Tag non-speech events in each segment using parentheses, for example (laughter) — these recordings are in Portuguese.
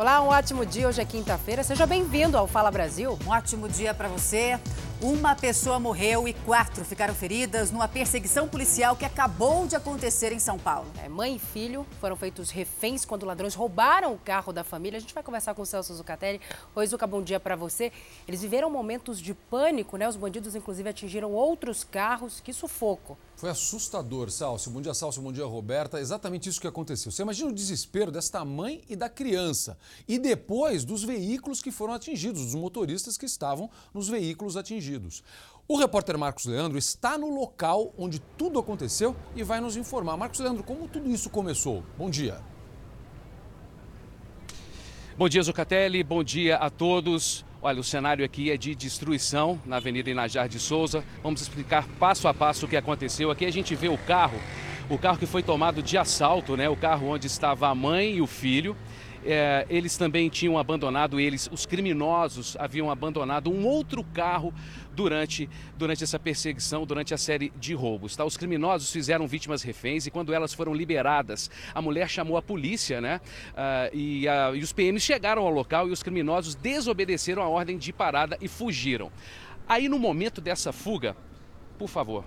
Olá, um ótimo dia. Hoje é quinta-feira. Seja bem-vindo ao Fala Brasil. Um ótimo dia para você. Uma pessoa morreu e quatro ficaram feridas numa perseguição policial que acabou de acontecer em São Paulo. É, mãe e filho foram feitos reféns quando ladrões roubaram o carro da família. A gente vai conversar com o Celso Zucatelli. Oi, Zuca, bom dia para você. Eles viveram momentos de pânico, né? Os bandidos, inclusive, atingiram outros carros. Que sufoco. Foi assustador, Salso. Bom dia, Salso. Bom dia, Roberta. Exatamente isso que aconteceu. Você imagina o desespero desta mãe e da criança. E depois dos veículos que foram atingidos, dos motoristas que estavam nos veículos atingidos. O repórter Marcos Leandro está no local onde tudo aconteceu e vai nos informar. Marcos Leandro, como tudo isso começou? Bom dia. Bom dia, Zucatelli. Bom dia a todos. Olha, o cenário aqui é de destruição na Avenida Inajar de Souza. Vamos explicar passo a passo o que aconteceu. Aqui a gente vê o carro, o carro que foi tomado de assalto, né? O carro onde estava a mãe e o filho. É, eles também tinham abandonado, eles, os criminosos haviam abandonado um outro carro durante, durante essa perseguição, durante a série de roubos. Tá? Os criminosos fizeram vítimas reféns e quando elas foram liberadas, a mulher chamou a polícia, né? Uh, e, e os PMs chegaram ao local e os criminosos desobedeceram a ordem de parada e fugiram. Aí no momento dessa fuga, por favor,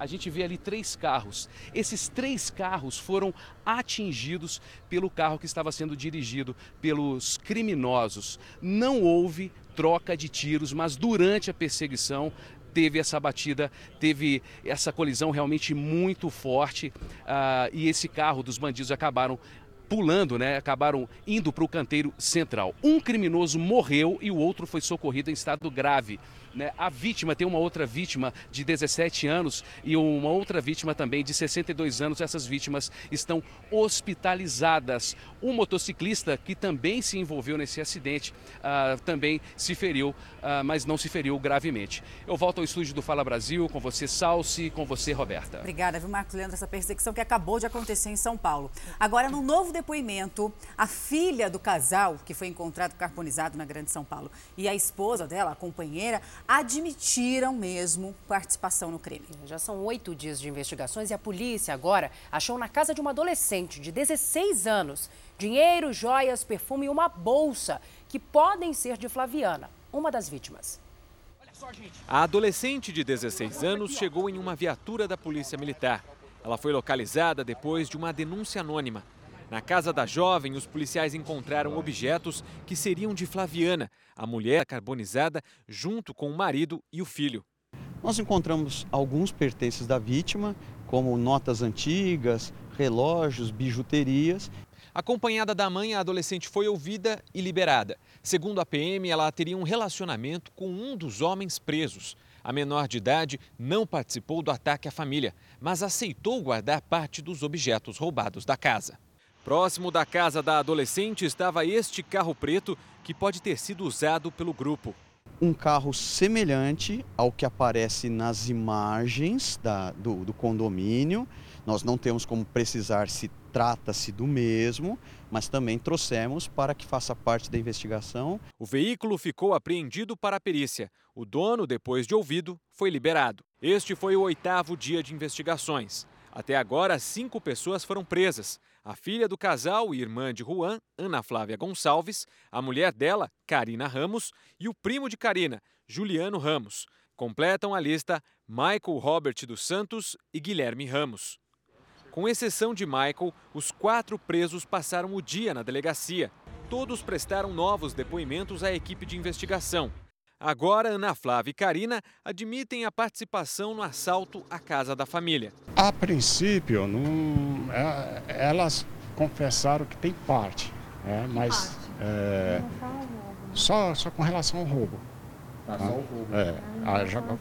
a gente vê ali três carros. Esses três carros foram atingidos pelo carro que estava sendo dirigido pelos criminosos. Não houve troca de tiros, mas durante a perseguição teve essa batida, teve essa colisão realmente muito forte uh, e esse carro dos bandidos acabaram pulando, né? Acabaram indo para o canteiro central. Um criminoso morreu e o outro foi socorrido em estado grave. Né? A vítima tem uma outra vítima de 17 anos e uma outra vítima também de 62 anos. Essas vítimas estão hospitalizadas. Um motociclista que também se envolveu nesse acidente uh, também se feriu, uh, mas não se feriu gravemente. Eu volto ao estúdio do Fala Brasil com você, Salsi, com você, Roberta. Obrigada, viu, Marcos Leandro, essa perseguição que acabou de acontecer em São Paulo. Agora, no novo depoimento, a filha do casal que foi encontrado carbonizado na Grande São Paulo e a esposa dela, a companheira, admitiram mesmo participação no crime. Já são oito dias de investigações e a polícia agora achou na casa de uma adolescente de 16 anos dinheiro, joias, perfume e uma bolsa que podem ser de Flaviana, uma das vítimas. A adolescente de 16 anos chegou em uma viatura da Polícia Militar. Ela foi localizada depois de uma denúncia anônima. Na casa da jovem, os policiais encontraram objetos que seriam de Flaviana, a mulher carbonizada, junto com o marido e o filho. Nós encontramos alguns pertences da vítima, como notas antigas, relógios, bijuterias. Acompanhada da mãe, a adolescente foi ouvida e liberada. Segundo a PM, ela teria um relacionamento com um dos homens presos. A menor de idade não participou do ataque à família, mas aceitou guardar parte dos objetos roubados da casa. Próximo da casa da adolescente estava este carro preto que pode ter sido usado pelo grupo. Um carro semelhante ao que aparece nas imagens da, do, do condomínio. Nós não temos como precisar se trata-se do mesmo, mas também trouxemos para que faça parte da investigação. O veículo ficou apreendido para a perícia. O dono, depois de ouvido, foi liberado. Este foi o oitavo dia de investigações. Até agora, cinco pessoas foram presas a filha do casal e irmã de Juan, Ana Flávia Gonçalves, a mulher dela, Karina Ramos, e o primo de Karina, Juliano Ramos. Completam a lista Michael Robert dos Santos e Guilherme Ramos. Com exceção de Michael, os quatro presos passaram o dia na delegacia. Todos prestaram novos depoimentos à equipe de investigação. Agora, Ana Flávia e Karina admitem a participação no assalto à casa da família. A princípio, não, é, elas confessaram que tem parte, é, mas é, só, só com relação ao roubo. Tá, só o roubo. É,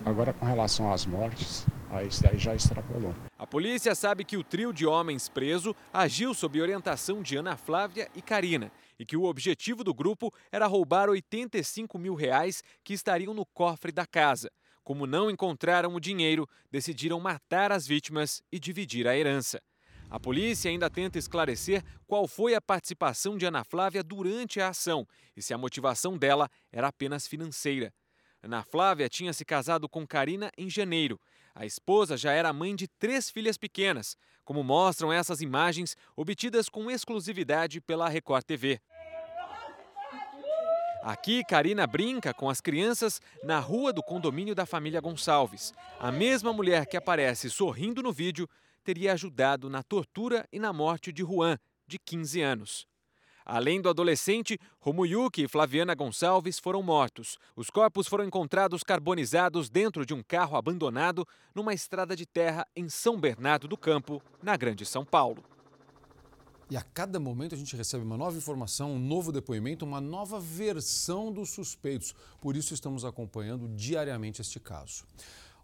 agora com relação às mortes, aí, já extrapolou. A polícia sabe que o trio de homens preso agiu sob orientação de Ana Flávia e Karina e que o objetivo do grupo era roubar 85 mil reais que estariam no cofre da casa. Como não encontraram o dinheiro, decidiram matar as vítimas e dividir a herança. A polícia ainda tenta esclarecer qual foi a participação de Ana Flávia durante a ação e se a motivação dela era apenas financeira. Ana Flávia tinha se casado com Karina em janeiro. A esposa já era mãe de três filhas pequenas, como mostram essas imagens obtidas com exclusividade pela Record TV. Aqui, Karina brinca com as crianças na rua do condomínio da família Gonçalves. A mesma mulher que aparece sorrindo no vídeo teria ajudado na tortura e na morte de Juan, de 15 anos. Além do adolescente, Romuyuki e Flaviana Gonçalves foram mortos. Os corpos foram encontrados carbonizados dentro de um carro abandonado numa estrada de terra em São Bernardo do Campo, na Grande São Paulo. E a cada momento a gente recebe uma nova informação, um novo depoimento, uma nova versão dos suspeitos. Por isso estamos acompanhando diariamente este caso.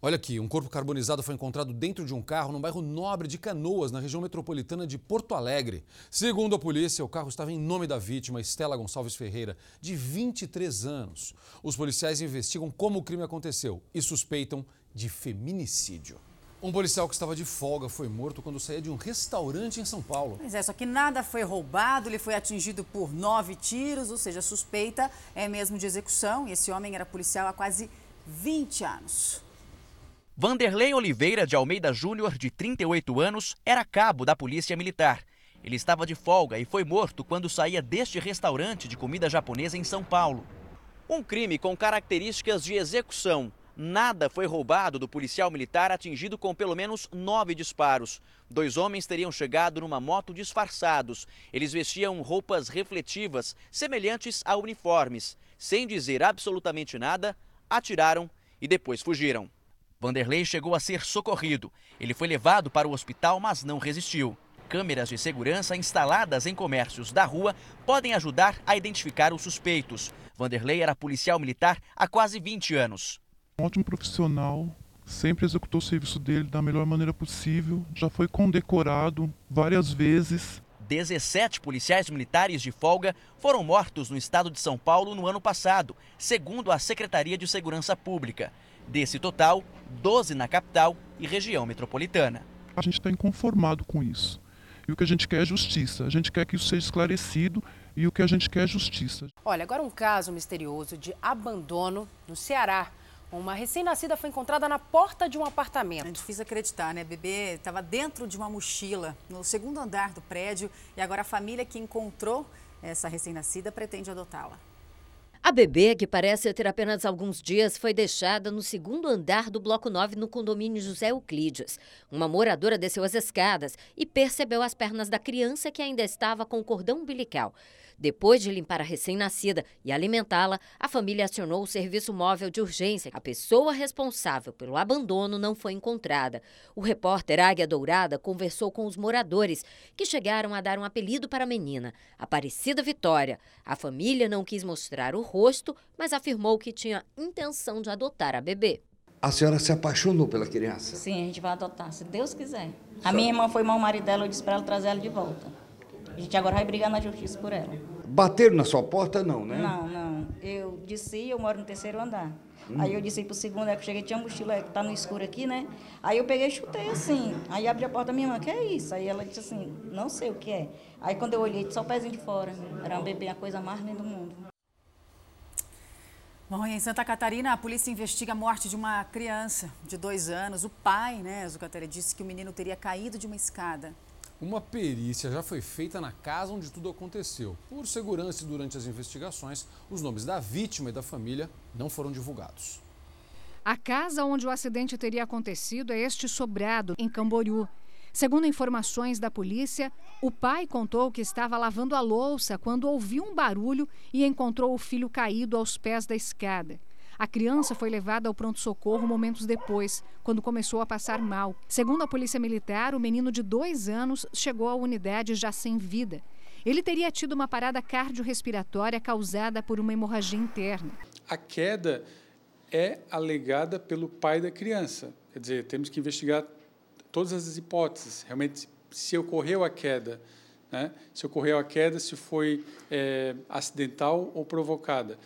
Olha aqui, um corpo carbonizado foi encontrado dentro de um carro no bairro Nobre de Canoas, na região metropolitana de Porto Alegre. Segundo a polícia, o carro estava em nome da vítima, Estela Gonçalves Ferreira, de 23 anos. Os policiais investigam como o crime aconteceu e suspeitam de feminicídio. Um policial que estava de folga foi morto quando saía de um restaurante em São Paulo. Pois é, só que nada foi roubado, ele foi atingido por nove tiros, ou seja, suspeita é mesmo de execução. E esse homem era policial há quase 20 anos. Vanderlei Oliveira de Almeida Júnior, de 38 anos, era cabo da Polícia Militar. Ele estava de folga e foi morto quando saía deste restaurante de comida japonesa em São Paulo. Um crime com características de execução. Nada foi roubado do policial militar atingido com pelo menos nove disparos. Dois homens teriam chegado numa moto disfarçados. Eles vestiam roupas refletivas, semelhantes a uniformes. Sem dizer absolutamente nada, atiraram e depois fugiram. Vanderlei chegou a ser socorrido. Ele foi levado para o hospital, mas não resistiu. Câmeras de segurança instaladas em comércios da rua podem ajudar a identificar os suspeitos. Vanderlei era policial militar há quase 20 anos. Um ótimo profissional, sempre executou o serviço dele da melhor maneira possível, já foi condecorado várias vezes. 17 policiais militares de folga foram mortos no estado de São Paulo no ano passado, segundo a Secretaria de Segurança Pública. Desse total, 12 na capital e região metropolitana. A gente está inconformado com isso. E o que a gente quer é justiça. A gente quer que isso seja esclarecido e o que a gente quer é justiça. Olha, agora um caso misterioso de abandono no Ceará. Uma recém-nascida foi encontrada na porta de um apartamento. É difícil acreditar, né? A bebê estava dentro de uma mochila no segundo andar do prédio e agora a família que encontrou essa recém-nascida pretende adotá-la. A bebê, que parece ter apenas alguns dias, foi deixada no segundo andar do Bloco 9 no condomínio José Euclides. Uma moradora desceu as escadas e percebeu as pernas da criança que ainda estava com o cordão umbilical. Depois de limpar a recém-nascida e alimentá-la, a família acionou o serviço móvel de urgência. A pessoa responsável pelo abandono não foi encontrada. O repórter Águia Dourada conversou com os moradores, que chegaram a dar um apelido para a menina, Aparecida Vitória. A família não quis mostrar o rosto, mas afirmou que tinha intenção de adotar a bebê. A senhora se apaixonou pela criança? Sim, a gente vai adotar, se Deus quiser. A minha irmã foi mal marido dela, eu disse para ela trazer ela de volta. A gente agora vai brigar na justiça por ela. Bateram na sua porta, não, né? Não, não. Eu disse, eu moro no terceiro andar. Hum. Aí eu disse para o segundo, é que eu cheguei, tinha mochila que tá no escuro aqui, né? Aí eu peguei e chutei assim. Aí abri a porta da minha irmã, que é isso? Aí ela disse assim, não sei o que é. Aí quando eu olhei, só o pezinho de fora. Era um bebê, a coisa mais linda do mundo. Bom, em Santa Catarina, a polícia investiga a morte de uma criança de dois anos. O pai, né, Zucatelli, disse que o menino teria caído de uma escada. Uma perícia já foi feita na casa onde tudo aconteceu. Por segurança e durante as investigações, os nomes da vítima e da família não foram divulgados. A casa onde o acidente teria acontecido é este sobrado, em Camboriú. Segundo informações da polícia, o pai contou que estava lavando a louça quando ouviu um barulho e encontrou o filho caído aos pés da escada. A criança foi levada ao pronto-socorro momentos depois, quando começou a passar mal. Segundo a Polícia Militar, o menino de dois anos chegou à unidade já sem vida. Ele teria tido uma parada cardiorrespiratória causada por uma hemorragia interna. A queda é alegada pelo pai da criança. Quer dizer, temos que investigar todas as hipóteses. Realmente, se ocorreu a queda, né? se ocorreu a queda, se foi é, acidental ou provocada.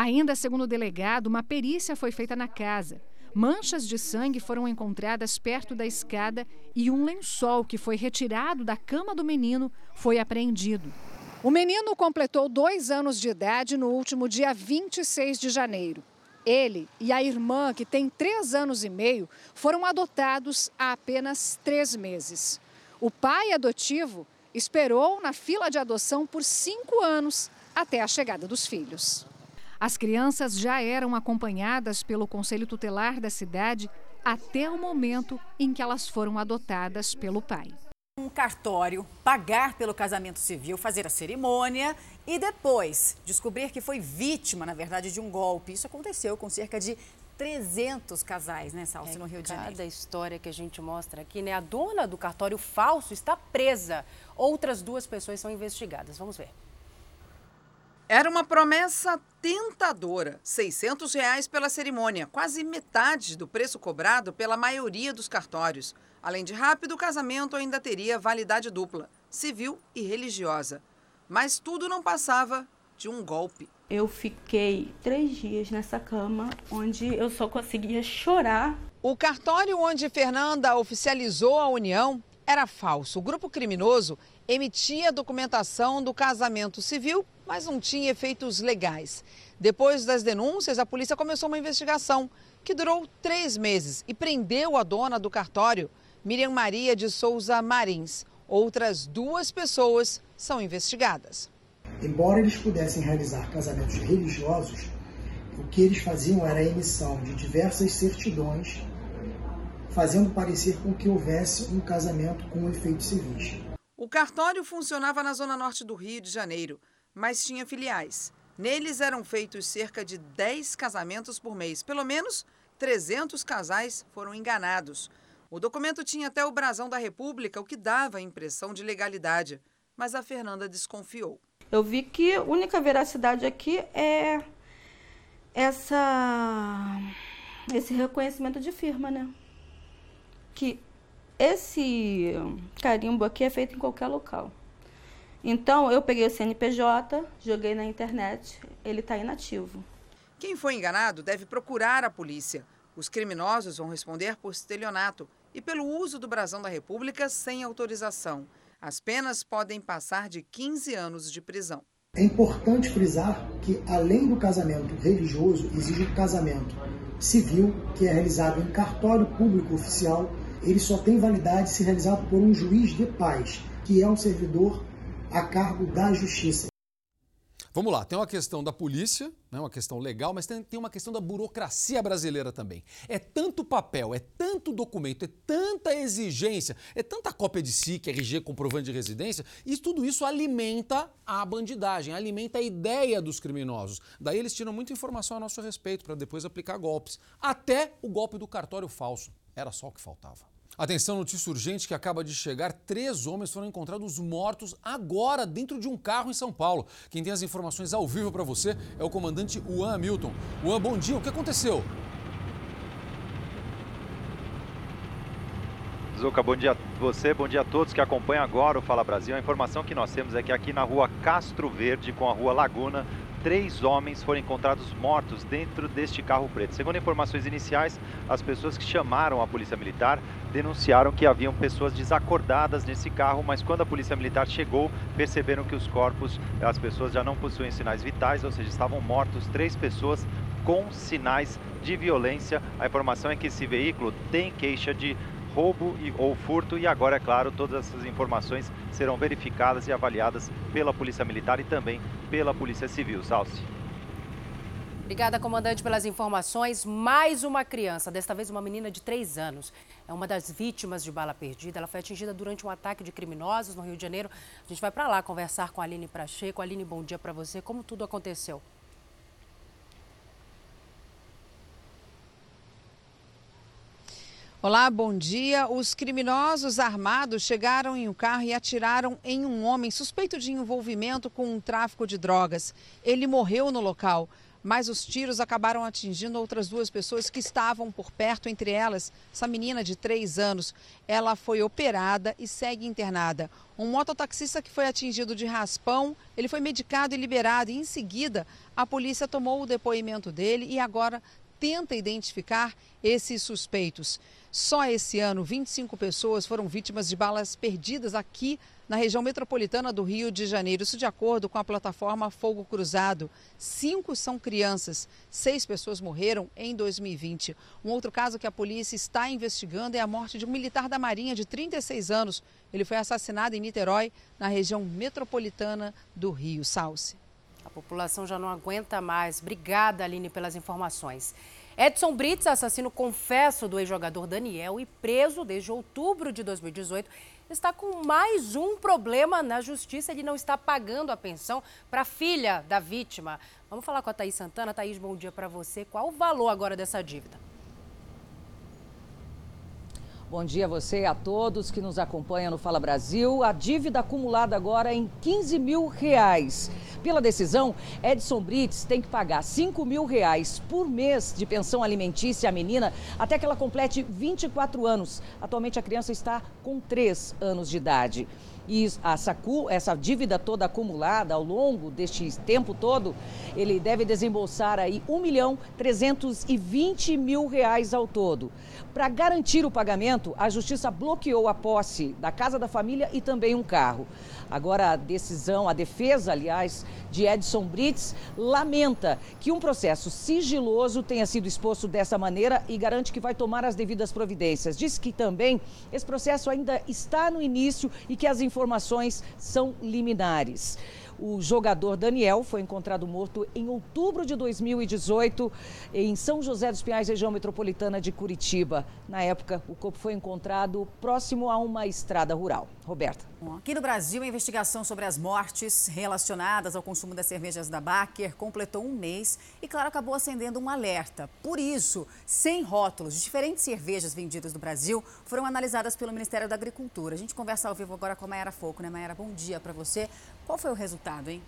Ainda segundo o delegado, uma perícia foi feita na casa. Manchas de sangue foram encontradas perto da escada e um lençol que foi retirado da cama do menino foi apreendido. O menino completou dois anos de idade no último dia 26 de janeiro. Ele e a irmã, que tem três anos e meio, foram adotados há apenas três meses. O pai adotivo esperou na fila de adoção por cinco anos até a chegada dos filhos. As crianças já eram acompanhadas pelo conselho tutelar da cidade até o momento em que elas foram adotadas pelo pai. Um cartório, pagar pelo casamento civil, fazer a cerimônia e depois descobrir que foi vítima, na verdade, de um golpe. Isso aconteceu com cerca de 300 casais, né, Salsi, é, no Rio de Janeiro. Cada história que a gente mostra aqui, né? A dona do cartório falso está presa. Outras duas pessoas são investigadas. Vamos ver. Era uma promessa tentadora, 600 reais pela cerimônia, quase metade do preço cobrado pela maioria dos cartórios. Além de rápido, o casamento ainda teria validade dupla, civil e religiosa. Mas tudo não passava de um golpe. Eu fiquei três dias nessa cama, onde eu só conseguia chorar. O cartório onde Fernanda oficializou a união era falso. O grupo criminoso emitia documentação do casamento civil, mas não tinha efeitos legais. Depois das denúncias, a polícia começou uma investigação que durou três meses e prendeu a dona do cartório, Miriam Maria de Souza Marins. Outras duas pessoas são investigadas. Embora eles pudessem realizar casamentos religiosos, o que eles faziam era a emissão de diversas certidões, fazendo parecer com que houvesse um casamento com efeitos civis. O cartório funcionava na zona norte do Rio de Janeiro, mas tinha filiais. Neles eram feitos cerca de 10 casamentos por mês. Pelo menos 300 casais foram enganados. O documento tinha até o brasão da República, o que dava a impressão de legalidade. Mas a Fernanda desconfiou. Eu vi que a única veracidade aqui é essa esse reconhecimento de firma, né? Que esse carimbo aqui é feito em qualquer local. Então, eu peguei o CNPJ, joguei na internet, ele está inativo. Quem foi enganado deve procurar a polícia. Os criminosos vão responder por estelionato e pelo uso do brasão da República sem autorização. As penas podem passar de 15 anos de prisão. É importante frisar que, além do casamento religioso, existe o casamento civil, que é realizado em cartório público oficial ele só tem validade se realizado por um juiz de paz, que é um servidor a cargo da justiça. Vamos lá, tem uma questão da polícia, né, uma questão legal, mas tem, tem uma questão da burocracia brasileira também. É tanto papel, é tanto documento, é tanta exigência, é tanta cópia de SIC, RG, comprovante de residência, e tudo isso alimenta a bandidagem, alimenta a ideia dos criminosos. Daí eles tiram muita informação a nosso respeito para depois aplicar golpes. Até o golpe do cartório falso. Era só o que faltava. Atenção, notícia urgente que acaba de chegar. Três homens foram encontrados mortos agora dentro de um carro em São Paulo. Quem tem as informações ao vivo para você é o comandante Juan Hamilton. Juan, bom dia. O que aconteceu? Zuca, bom dia a você, bom dia a todos que acompanham agora o Fala Brasil. A informação que nós temos é que aqui na rua Castro Verde com a rua Laguna, três homens foram encontrados mortos dentro deste carro preto. Segundo informações iniciais, as pessoas que chamaram a polícia militar denunciaram que haviam pessoas desacordadas nesse carro, mas quando a polícia militar chegou, perceberam que os corpos, as pessoas já não possuem sinais vitais, ou seja, estavam mortos três pessoas com sinais de violência. A informação é que esse veículo tem queixa de roubo e, ou furto e agora, é claro, todas essas informações serão verificadas e avaliadas pela Polícia Militar e também pela Polícia Civil. Salce. Obrigada, comandante, pelas informações. Mais uma criança, desta vez uma menina de 3 anos. É uma das vítimas de bala perdida. Ela foi atingida durante um ataque de criminosos no Rio de Janeiro. A gente vai para lá conversar com a Aline Pracheco. Aline, bom dia para você. Como tudo aconteceu? Olá, bom dia. Os criminosos armados chegaram em um carro e atiraram em um homem suspeito de envolvimento com um tráfico de drogas. Ele morreu no local, mas os tiros acabaram atingindo outras duas pessoas que estavam por perto, entre elas essa menina de três anos. Ela foi operada e segue internada. Um mototaxista que foi atingido de raspão, ele foi medicado e liberado. E em seguida, a polícia tomou o depoimento dele e agora tenta identificar esses suspeitos. Só esse ano, 25 pessoas foram vítimas de balas perdidas aqui na região metropolitana do Rio de Janeiro. Isso de acordo com a plataforma Fogo Cruzado. Cinco são crianças, seis pessoas morreram em 2020. Um outro caso que a polícia está investigando é a morte de um militar da Marinha de 36 anos. Ele foi assassinado em Niterói, na região metropolitana do Rio. Salce. A população já não aguenta mais. Obrigada, Aline, pelas informações. Edson Brits, assassino confesso do ex-jogador Daniel e preso desde outubro de 2018, está com mais um problema na justiça. Ele não está pagando a pensão para a filha da vítima. Vamos falar com a Thaís Santana. Thaís, bom dia para você. Qual o valor agora dessa dívida? Bom dia a você e a todos que nos acompanham no Fala Brasil. A dívida acumulada agora é em 15 mil reais. Pela decisão, Edson Brits tem que pagar 5 mil reais por mês de pensão alimentícia à menina até que ela complete 24 anos. Atualmente a criança está com 3 anos de idade. E essa, essa dívida toda acumulada ao longo deste tempo todo, ele deve desembolsar aí 1 milhão 320 mil reais ao todo. Para garantir o pagamento, a justiça bloqueou a posse da casa da família e também um carro. Agora, a decisão, a defesa, aliás, de Edson Brits, lamenta que um processo sigiloso tenha sido exposto dessa maneira e garante que vai tomar as devidas providências. Diz que também esse processo ainda está no início e que as informações são liminares. O jogador Daniel foi encontrado morto em outubro de 2018 em São José dos Pinhais, região metropolitana de Curitiba. Na época, o corpo foi encontrado próximo a uma estrada rural. Roberta. Aqui no Brasil, a investigação sobre as mortes relacionadas ao consumo das cervejas da Baker completou um mês e, claro, acabou acendendo um alerta. Por isso, 100 rótulos de diferentes cervejas vendidas no Brasil foram analisadas pelo Ministério da Agricultura. A gente conversa ao vivo agora com a Mayara Foco, né, Mayara? Bom dia para você. Qual foi o resultado, hein?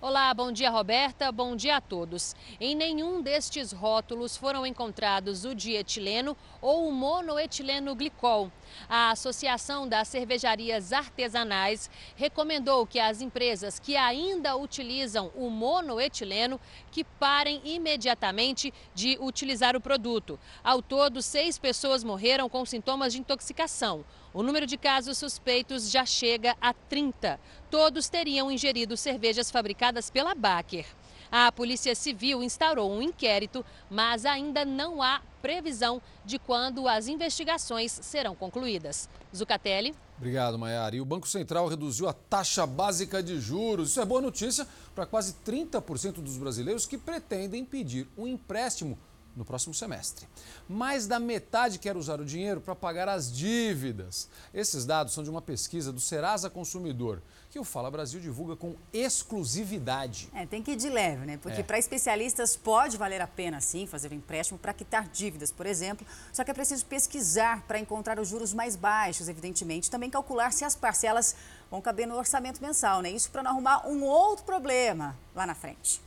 Olá, bom dia Roberta, bom dia a todos. Em nenhum destes rótulos foram encontrados o dietileno ou o monoetileno glicol. A Associação das Cervejarias Artesanais recomendou que as empresas que ainda utilizam o monoetileno que parem imediatamente de utilizar o produto. Ao todo, seis pessoas morreram com sintomas de intoxicação. O número de casos suspeitos já chega a 30. Todos teriam ingerido cervejas fabricadas pela Baker. A Polícia Civil instaurou um inquérito, mas ainda não há previsão de quando as investigações serão concluídas. Zucatelli. Obrigado, Maiara. E o Banco Central reduziu a taxa básica de juros. Isso é boa notícia para quase 30% dos brasileiros que pretendem pedir um empréstimo no próximo semestre. Mais da metade quer usar o dinheiro para pagar as dívidas. Esses dados são de uma pesquisa do Serasa Consumidor, que o Fala Brasil divulga com exclusividade. É, tem que ir de leve, né? Porque é. para especialistas pode valer a pena, sim, fazer um empréstimo para quitar dívidas, por exemplo. Só que é preciso pesquisar para encontrar os juros mais baixos, evidentemente. Também calcular se as parcelas vão caber no orçamento mensal, né? Isso para não arrumar um outro problema lá na frente.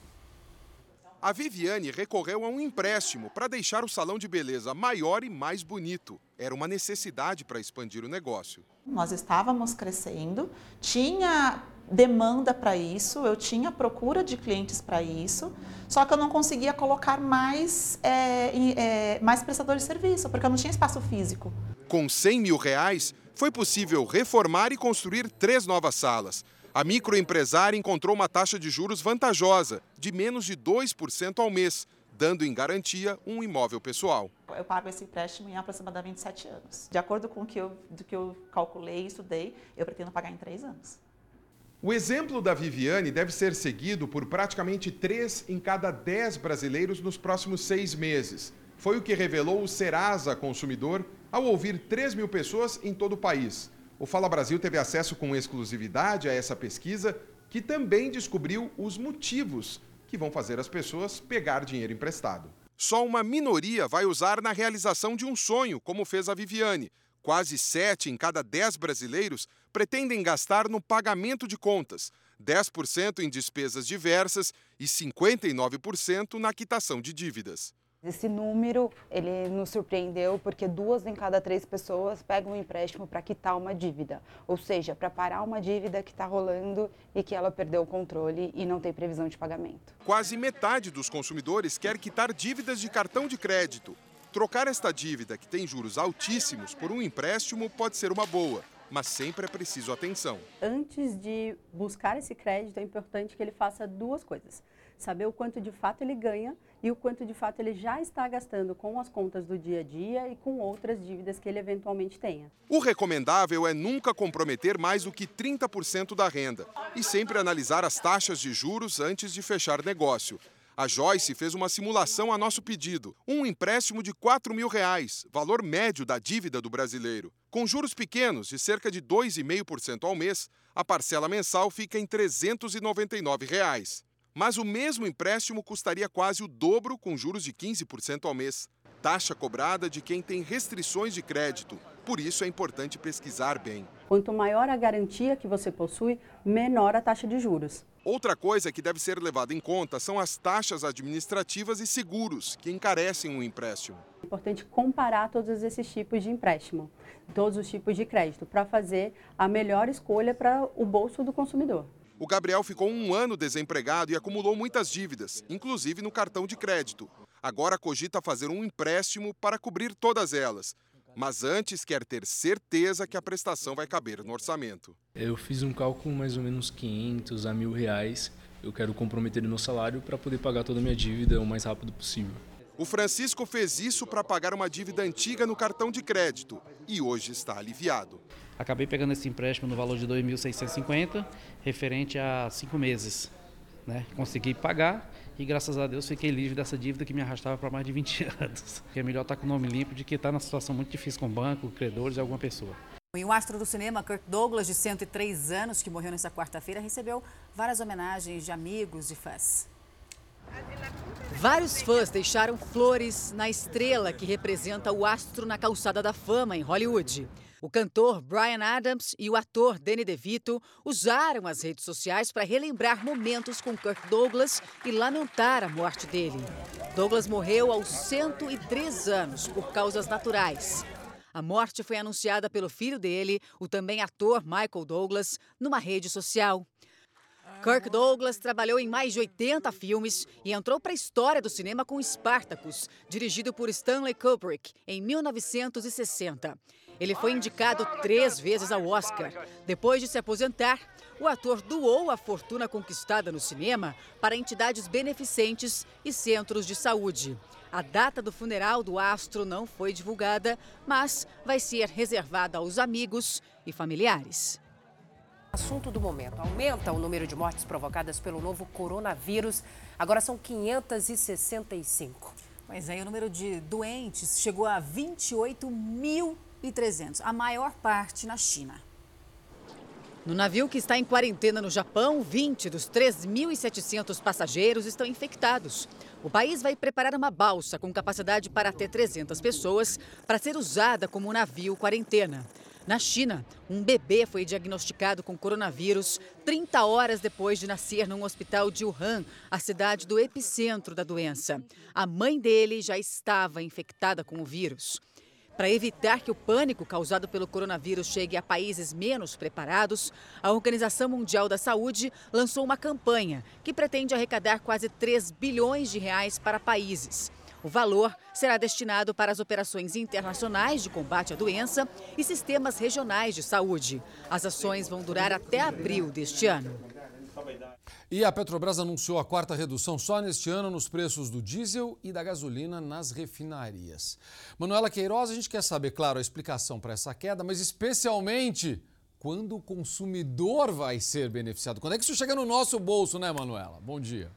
A Viviane recorreu a um empréstimo para deixar o salão de beleza maior e mais bonito. Era uma necessidade para expandir o negócio. Nós estávamos crescendo, tinha demanda para isso, eu tinha procura de clientes para isso, só que eu não conseguia colocar mais, é, é, mais prestadores de serviço, porque eu não tinha espaço físico. Com 100 mil reais, foi possível reformar e construir três novas salas. A microempresária encontrou uma taxa de juros vantajosa, de menos de 2% ao mês, dando em garantia um imóvel pessoal. Eu pago esse empréstimo em aproximadamente sete anos. De acordo com o que eu, do que eu calculei e estudei, eu pretendo pagar em três anos. O exemplo da Viviane deve ser seguido por praticamente três em cada dez brasileiros nos próximos seis meses. Foi o que revelou o Serasa Consumidor ao ouvir 3 mil pessoas em todo o país. O Fala Brasil teve acesso com exclusividade a essa pesquisa, que também descobriu os motivos que vão fazer as pessoas pegar dinheiro emprestado. Só uma minoria vai usar na realização de um sonho, como fez a Viviane. Quase 7 em cada 10 brasileiros pretendem gastar no pagamento de contas, 10% em despesas diversas e 59% na quitação de dívidas. Esse número, ele nos surpreendeu porque duas em cada três pessoas pegam um empréstimo para quitar uma dívida, ou seja, para parar uma dívida que está rolando e que ela perdeu o controle e não tem previsão de pagamento. Quase metade dos consumidores quer quitar dívidas de cartão de crédito. Trocar esta dívida, que tem juros altíssimos, por um empréstimo pode ser uma boa, mas sempre é preciso atenção. Antes de buscar esse crédito, é importante que ele faça duas coisas saber o quanto de fato ele ganha e o quanto de fato ele já está gastando com as contas do dia a dia e com outras dívidas que ele eventualmente tenha. O recomendável é nunca comprometer mais do que 30% da renda e sempre analisar as taxas de juros antes de fechar negócio. A Joyce fez uma simulação a nosso pedido. Um empréstimo de 4 mil reais, valor médio da dívida do brasileiro. Com juros pequenos, de cerca de 2,5% ao mês, a parcela mensal fica em 399 reais. Mas o mesmo empréstimo custaria quase o dobro com juros de 15% ao mês. Taxa cobrada de quem tem restrições de crédito. Por isso é importante pesquisar bem. Quanto maior a garantia que você possui, menor a taxa de juros. Outra coisa que deve ser levada em conta são as taxas administrativas e seguros, que encarecem o empréstimo. É importante comparar todos esses tipos de empréstimo, todos os tipos de crédito, para fazer a melhor escolha para o bolso do consumidor. O Gabriel ficou um ano desempregado e acumulou muitas dívidas, inclusive no cartão de crédito. Agora cogita fazer um empréstimo para cobrir todas elas. Mas antes quer ter certeza que a prestação vai caber no orçamento. Eu fiz um cálculo mais ou menos 500 a mil reais. Eu quero comprometer o meu salário para poder pagar toda a minha dívida o mais rápido possível. O Francisco fez isso para pagar uma dívida antiga no cartão de crédito e hoje está aliviado. Acabei pegando esse empréstimo no valor de 2.650, referente a cinco meses. Né? Consegui pagar e, graças a Deus, fiquei livre dessa dívida que me arrastava para mais de 20 (laughs) anos. É melhor estar com o nome limpo do que estar numa situação muito difícil com banco, credores e alguma pessoa. E o astro do cinema, Kirk Douglas, de 103 anos, que morreu nesta quarta-feira, recebeu várias homenagens de amigos e fãs. Vários fãs deixaram flores na estrela que representa o astro na calçada da fama em Hollywood. O cantor Brian Adams e o ator Danny DeVito usaram as redes sociais para relembrar momentos com Kirk Douglas e lamentar a morte dele. Douglas morreu aos 103 anos por causas naturais. A morte foi anunciada pelo filho dele, o também ator Michael Douglas, numa rede social. Kirk Douglas trabalhou em mais de 80 filmes e entrou para a história do cinema com Spartacus, dirigido por Stanley Kubrick, em 1960. Ele foi indicado três vezes ao Oscar. Depois de se aposentar, o ator doou a fortuna conquistada no cinema para entidades beneficentes e centros de saúde. A data do funeral do astro não foi divulgada, mas vai ser reservada aos amigos e familiares. Assunto do momento. Aumenta o número de mortes provocadas pelo novo coronavírus. Agora são 565. Pois é, o número de doentes chegou a 28.300, a maior parte na China. No navio que está em quarentena no Japão, 20 dos 3.700 passageiros estão infectados. O país vai preparar uma balsa com capacidade para até 300 pessoas para ser usada como navio quarentena. Na China, um bebê foi diagnosticado com coronavírus 30 horas depois de nascer num hospital de Wuhan, a cidade do epicentro da doença. A mãe dele já estava infectada com o vírus. Para evitar que o pânico causado pelo coronavírus chegue a países menos preparados, a Organização Mundial da Saúde lançou uma campanha que pretende arrecadar quase 3 bilhões de reais para países. O valor será destinado para as operações internacionais de combate à doença e sistemas regionais de saúde. As ações vão durar até abril deste ano. E a Petrobras anunciou a quarta redução só neste ano nos preços do diesel e da gasolina nas refinarias. Manuela Queiroz, a gente quer saber, claro, a explicação para essa queda, mas especialmente quando o consumidor vai ser beneficiado. Quando é que isso chega no nosso bolso, né, Manuela? Bom dia.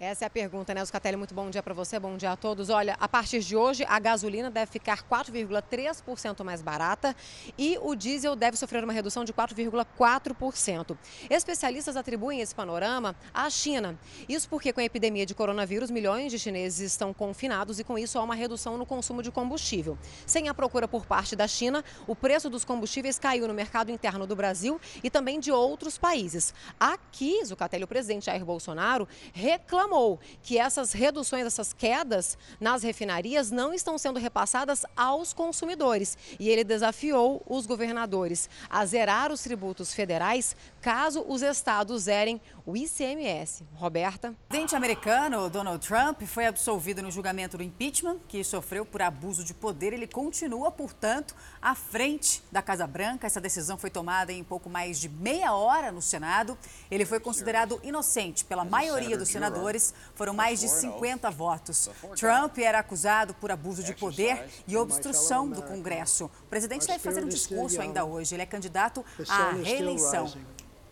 Essa é a pergunta, né, Oscatelli? Muito bom dia para você, bom dia a todos. Olha, a partir de hoje, a gasolina deve ficar 4,3% mais barata e o diesel deve sofrer uma redução de 4,4%. Especialistas atribuem esse panorama à China. Isso porque, com a epidemia de coronavírus, milhões de chineses estão confinados e, com isso, há uma redução no consumo de combustível. Sem a procura por parte da China, o preço dos combustíveis caiu no mercado interno do Brasil e também de outros países. Aqui, Zucatelli, o presidente Jair Bolsonaro reclamou reclamou que essas reduções, essas quedas nas refinarias não estão sendo repassadas aos consumidores. E ele desafiou os governadores a zerar os tributos federais caso os estados zerem o ICMS. Roberta. O presidente americano Donald Trump foi absolvido no julgamento do impeachment, que sofreu por abuso de poder. Ele continua, portanto, à frente da Casa Branca. Essa decisão foi tomada em pouco mais de meia hora no Senado. Ele foi considerado inocente pela maioria dos senadores. Foram mais de 50 votos. Trump era acusado por abuso de poder e obstrução do Congresso. O presidente deve fazer um discurso ainda hoje. Ele é candidato à reeleição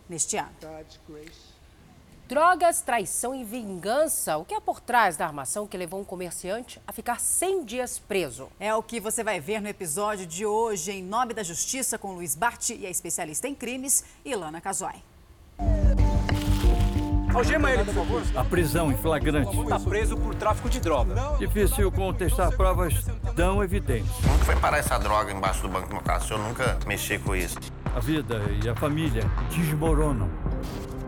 neste ano. Drogas, traição e vingança. O que é por trás da armação que levou um comerciante a ficar 100 dias preso? É o que você vai ver no episódio de hoje, em Nome da Justiça, com Luiz Bart e a especialista em crimes, Ilana Casoy. Algema ele, por favor. A prisão em flagrante. Está preso por tráfico de droga. Difícil contestar provas tão evidentes. Como foi parar essa droga embaixo do banco do meu carro? O senhor nunca mexeu com isso. A vida e a família desmoronam.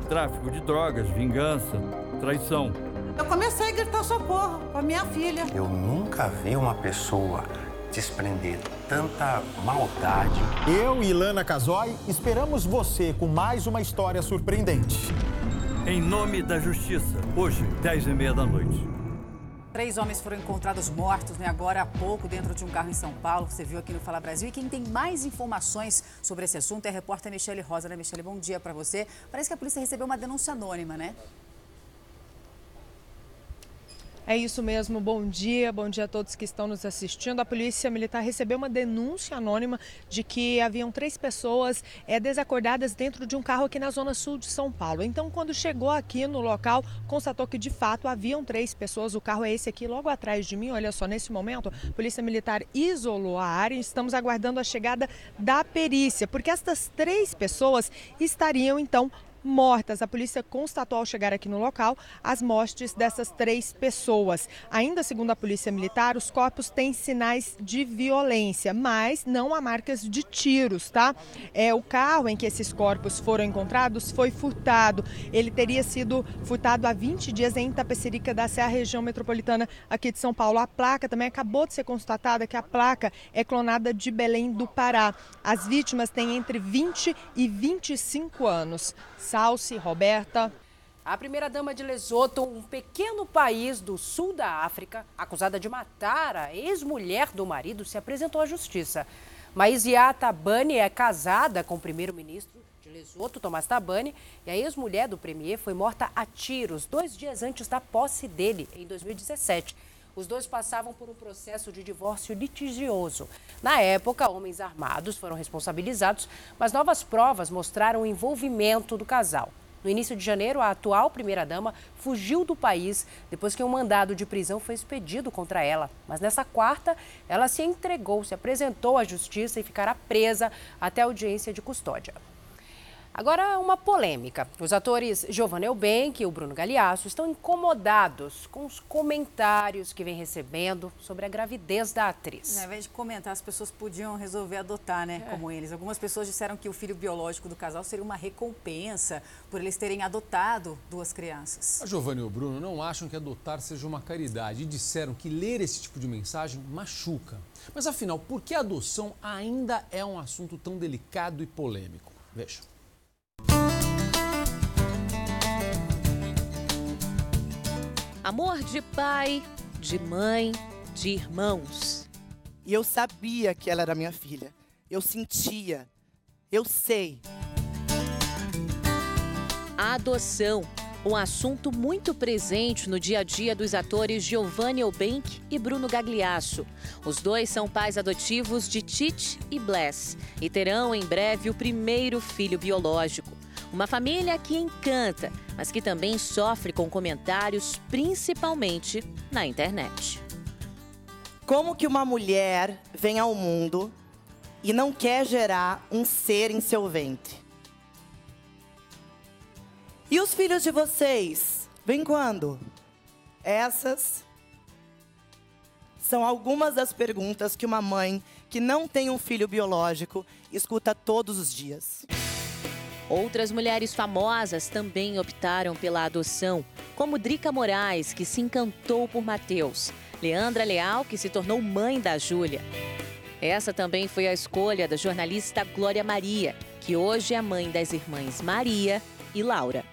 Tráfico de drogas, vingança, traição. Eu comecei a gritar socorro para minha filha. Eu nunca vi uma pessoa desprender tanta maldade. Eu e Ilana Casoy esperamos você com mais uma história surpreendente. Em nome da justiça, hoje, 10 e meia da noite. Três homens foram encontrados mortos né, agora há pouco dentro de um carro em São Paulo. Você viu aqui no Fala Brasil. E quem tem mais informações sobre esse assunto é a repórter Michele Rosa. Né, Michele? Bom dia para você. Parece que a polícia recebeu uma denúncia anônima, né? É isso mesmo, bom dia, bom dia a todos que estão nos assistindo. A Polícia Militar recebeu uma denúncia anônima de que haviam três pessoas é, desacordadas dentro de um carro aqui na zona sul de São Paulo. Então, quando chegou aqui no local, constatou que de fato haviam três pessoas. O carro é esse aqui, logo atrás de mim. Olha só, nesse momento, a Polícia Militar isolou a área e estamos aguardando a chegada da perícia, porque estas três pessoas estariam então mortas. A polícia constatou ao chegar aqui no local as mortes dessas três pessoas. Ainda segundo a polícia militar, os corpos têm sinais de violência, mas não há marcas de tiros, tá? É o carro em que esses corpos foram encontrados foi furtado. Ele teria sido furtado há 20 dias em Itapecerica da Serra, região metropolitana aqui de São Paulo. A placa também acabou de ser constatada que a placa é clonada de Belém do Pará. As vítimas têm entre 20 e 25 anos. Salsi, Roberta. A primeira-dama de Lesoto, um pequeno país do sul da África, acusada de matar a ex-mulher do marido, se apresentou à justiça. Maizia Tabani é casada com o primeiro-ministro de Lesoto, Tomás Tabani, e a ex-mulher do premier foi morta a tiros dois dias antes da posse dele, em 2017. Os dois passavam por um processo de divórcio litigioso. Na época, homens armados foram responsabilizados, mas novas provas mostraram o envolvimento do casal. No início de janeiro, a atual primeira-dama fugiu do país depois que um mandado de prisão foi expedido contra ela. Mas nessa quarta, ela se entregou, se apresentou à justiça e ficará presa até a audiência de custódia. Agora, uma polêmica. Os atores Giovanna Eubank e o Bruno Galeasso estão incomodados com os comentários que vem recebendo sobre a gravidez da atriz. Ao invés de comentar, as pessoas podiam resolver adotar, né? É. Como eles. Algumas pessoas disseram que o filho biológico do casal seria uma recompensa por eles terem adotado duas crianças. A Giovanna e o Bruno não acham que adotar seja uma caridade e disseram que ler esse tipo de mensagem machuca. Mas afinal, por que a adoção ainda é um assunto tão delicado e polêmico? Veja. Amor de pai, de mãe, de irmãos. E eu sabia que ela era minha filha. Eu sentia. Eu sei. A adoção, um assunto muito presente no dia a dia dos atores Giovanni Eubank e Bruno Gagliasso. Os dois são pais adotivos de Tite e Bless e terão em breve o primeiro filho biológico. Uma família que encanta, mas que também sofre com comentários, principalmente na internet. Como que uma mulher vem ao mundo e não quer gerar um ser em seu ventre? E os filhos de vocês? Vem quando? Essas são algumas das perguntas que uma mãe que não tem um filho biológico escuta todos os dias. Outras mulheres famosas também optaram pela adoção, como Drica Moraes, que se encantou por Mateus, Leandra Leal, que se tornou mãe da Júlia. Essa também foi a escolha da jornalista Glória Maria, que hoje é mãe das irmãs Maria e Laura.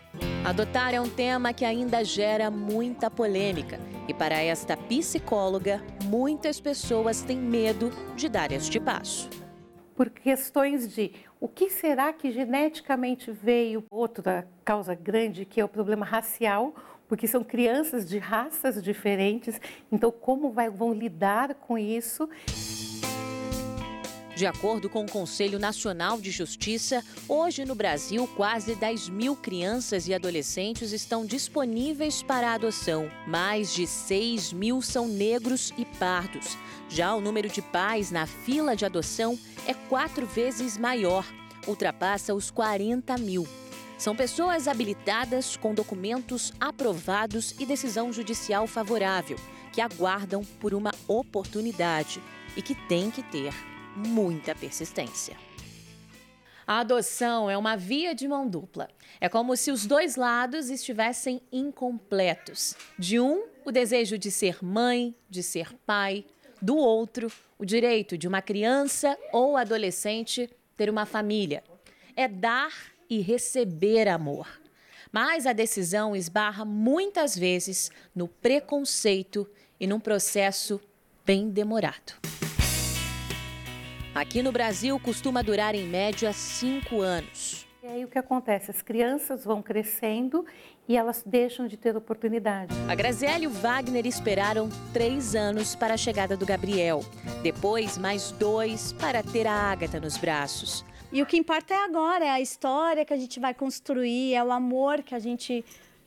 Adotar é um tema que ainda gera muita polêmica. E para esta psicóloga, muitas pessoas têm medo de dar este passo. Por questões de o que será que geneticamente veio? Outra causa grande que é o problema racial, porque são crianças de raças diferentes. Então, como vai, vão lidar com isso? De acordo com o Conselho Nacional de Justiça, hoje no Brasil, quase 10 mil crianças e adolescentes estão disponíveis para adoção. Mais de 6 mil são negros e pardos. Já o número de pais na fila de adoção é quatro vezes maior, ultrapassa os 40 mil. São pessoas habilitadas com documentos aprovados e decisão judicial favorável, que aguardam por uma oportunidade e que têm que ter muita persistência. A adoção é uma via de mão dupla. É como se os dois lados estivessem incompletos. De um, o desejo de ser mãe, de ser pai. Do outro, o direito de uma criança ou adolescente ter uma família. É dar e receber amor. Mas a decisão esbarra muitas vezes no preconceito e num processo bem demorado. Aqui no Brasil costuma durar em média cinco anos. E aí o que acontece? As crianças vão crescendo e elas deixam de ter oportunidade. A Graziele e o Wagner esperaram três anos para a chegada do Gabriel. Depois, mais dois para ter a Ágata nos braços. E o que importa é agora, é a história que a gente vai construir, é o amor que a gente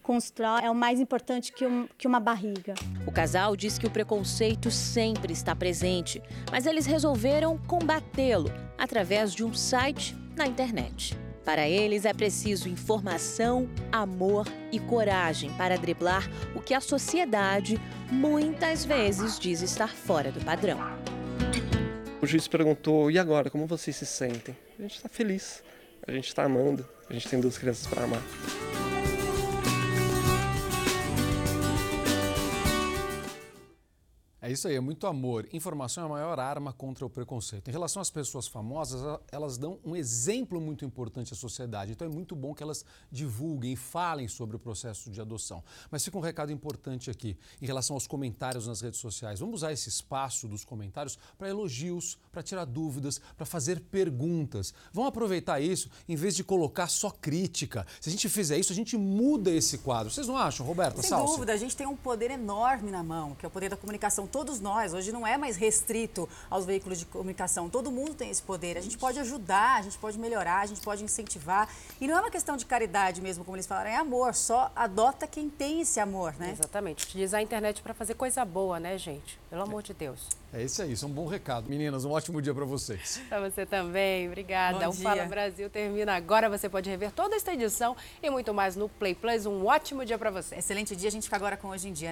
constrói, é o mais importante que, um, que uma barriga. O casal diz que o preconceito sempre está presente, mas eles resolveram combatê-lo através de um site na internet. Para eles é preciso informação, amor e coragem para driblar o que a sociedade muitas vezes diz estar fora do padrão. O juiz perguntou: e agora? Como vocês se sentem? A gente está feliz, a gente está amando, a gente tem duas crianças para amar. É isso aí, é muito amor. Informação é a maior arma contra o preconceito. Em relação às pessoas famosas, elas dão um exemplo muito importante à sociedade. Então é muito bom que elas divulguem e falem sobre o processo de adoção. Mas fica um recado importante aqui em relação aos comentários nas redes sociais. Vamos usar esse espaço dos comentários para elogios, para tirar dúvidas, para fazer perguntas. Vamos aproveitar isso em vez de colocar só crítica. Se a gente fizer isso, a gente muda esse quadro. Vocês não acham, Roberta? Sem Salsa? dúvida, a gente tem um poder enorme na mão, que é o poder da comunicação todos nós. Hoje não é mais restrito aos veículos de comunicação. Todo mundo tem esse poder. A gente pode ajudar, a gente pode melhorar, a gente pode incentivar. E não é uma questão de caridade mesmo, como eles falaram, é amor. Só adota quem tem esse amor, né? Exatamente. Utilizar a internet para fazer coisa boa, né, gente? Pelo amor de Deus. É isso aí, isso é um bom recado. Meninas, um ótimo dia para vocês. (laughs) Para você também, obrigada. Bom o Fala dia. Brasil termina agora. Você pode rever toda esta edição e muito mais no Play Plus. Um ótimo dia para você. Excelente dia, a gente fica agora com Hoje em Dia.